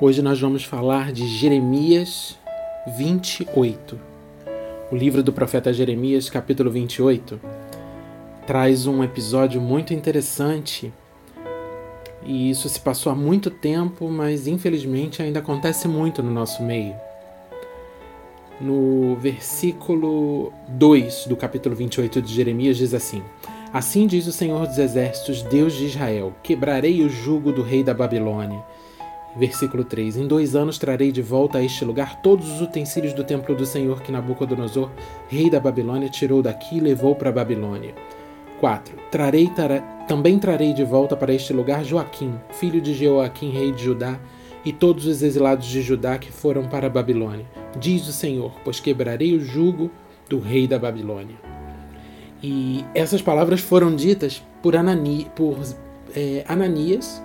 Hoje nós vamos falar de Jeremias 28. O livro do profeta Jeremias, capítulo 28, traz um episódio muito interessante. E isso se passou há muito tempo, mas infelizmente ainda acontece muito no nosso meio. No versículo 2 do capítulo 28 de Jeremias diz assim: Assim diz o Senhor dos Exércitos, Deus de Israel: Quebrarei o jugo do rei da Babilônia Versículo 3: Em dois anos trarei de volta a este lugar todos os utensílios do templo do Senhor que Nabucodonosor, rei da Babilônia, tirou daqui e levou para a Babilônia. 4. Trarei, tra... Também trarei de volta para este lugar Joaquim, filho de Jeoaquim, rei de Judá, e todos os exilados de Judá que foram para a Babilônia. Diz o Senhor, pois quebrarei o jugo do rei da Babilônia. E essas palavras foram ditas por, Anani... por é, Ananias,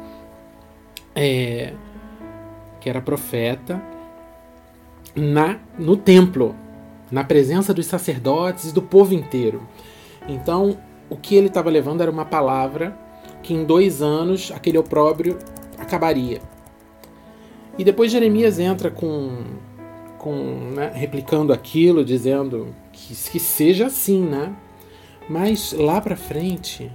é, que era profeta, na no templo, na presença dos sacerdotes e do povo inteiro. Então, o que ele estava levando era uma palavra que em dois anos aquele opróbrio acabaria. E depois Jeremias entra com, com né, replicando aquilo, dizendo que, que seja assim, né? Mas lá para frente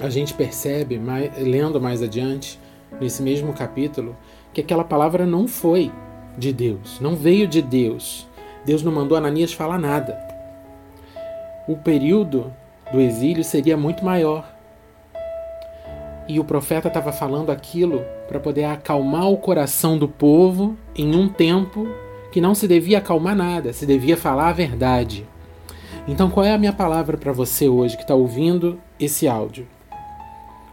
a gente percebe, mais, lendo mais adiante, nesse mesmo capítulo, que aquela palavra não foi de Deus, não veio de Deus. Deus não mandou Ananias falar nada. O período do exílio seria muito maior. E o profeta estava falando aquilo para poder acalmar o coração do povo em um tempo que não se devia acalmar nada, se devia falar a verdade. Então, qual é a minha palavra para você hoje que está ouvindo esse áudio?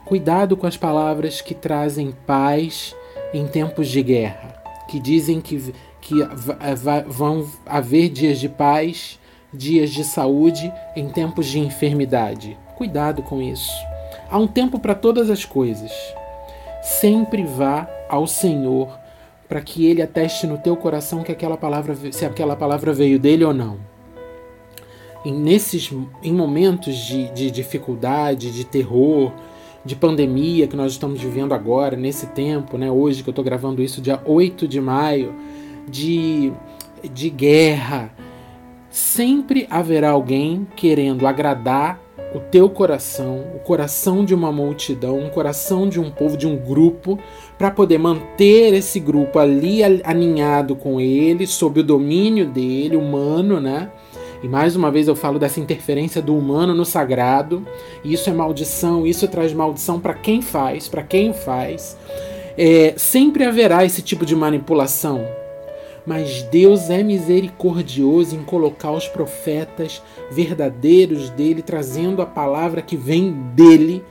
Cuidado com as palavras que trazem paz em tempos de guerra, que dizem que, que vão haver dias de paz, dias de saúde em tempos de enfermidade. Cuidado com isso. Há um tempo para todas as coisas. Sempre vá ao Senhor para que Ele ateste no teu coração que aquela palavra, se aquela palavra veio dele ou não. E nesses, em momentos de, de dificuldade, de terror, de pandemia que nós estamos vivendo agora, nesse tempo, né, hoje que eu estou gravando isso, dia 8 de maio, de, de guerra, sempre haverá alguém querendo agradar o teu coração, o coração de uma multidão, o coração de um povo, de um grupo, para poder manter esse grupo ali aninhado com ele, sob o domínio dele, humano, né? E mais uma vez eu falo dessa interferência do humano no sagrado. Isso é maldição, isso traz maldição para quem faz, para quem faz. É, sempre haverá esse tipo de manipulação. Mas Deus é misericordioso em colocar os profetas verdadeiros dele, trazendo a palavra que vem dele,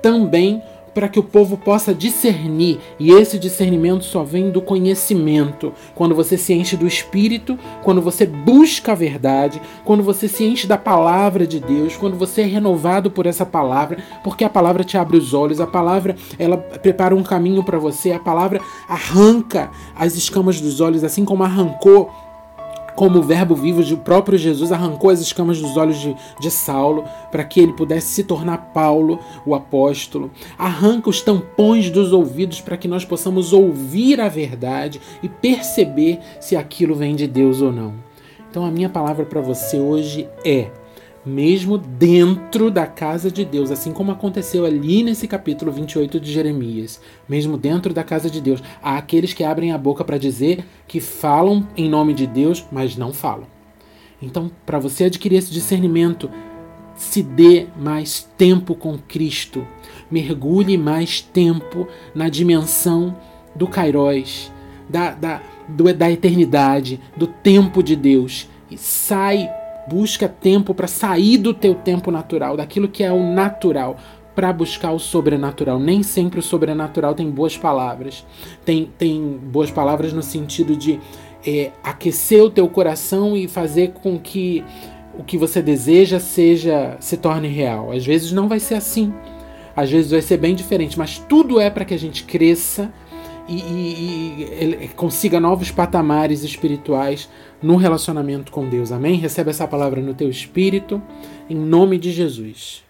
também para que o povo possa discernir, e esse discernimento só vem do conhecimento. Quando você se enche do Espírito, quando você busca a verdade, quando você se enche da palavra de Deus, quando você é renovado por essa palavra, porque a palavra te abre os olhos, a palavra ela prepara um caminho para você, a palavra arranca as escamas dos olhos, assim como arrancou como o Verbo vivo, o próprio Jesus arrancou as escamas dos olhos de, de Saulo para que ele pudesse se tornar Paulo, o apóstolo. Arranca os tampões dos ouvidos para que nós possamos ouvir a verdade e perceber se aquilo vem de Deus ou não. Então, a minha palavra para você hoje é: mesmo dentro da casa de Deus, assim como aconteceu ali nesse capítulo 28 de Jeremias, mesmo dentro da casa de Deus, há aqueles que abrem a boca para dizer que falam em nome de Deus, mas não falam. Então, para você adquirir esse discernimento, se dê mais tempo com Cristo, mergulhe mais tempo na dimensão do Kairos, da, da, do, da eternidade, do tempo de Deus, e sai Busca tempo para sair do teu tempo natural, daquilo que é o natural, para buscar o sobrenatural. Nem sempre o sobrenatural tem boas palavras. Tem, tem boas palavras no sentido de é, aquecer o teu coração e fazer com que o que você deseja seja se torne real. Às vezes não vai ser assim. Às vezes vai ser bem diferente, mas tudo é para que a gente cresça e, e, e, consiga novos patamares espirituais no relacionamento com Deus. Amém? Recebe essa palavra no teu espírito, em nome de Jesus.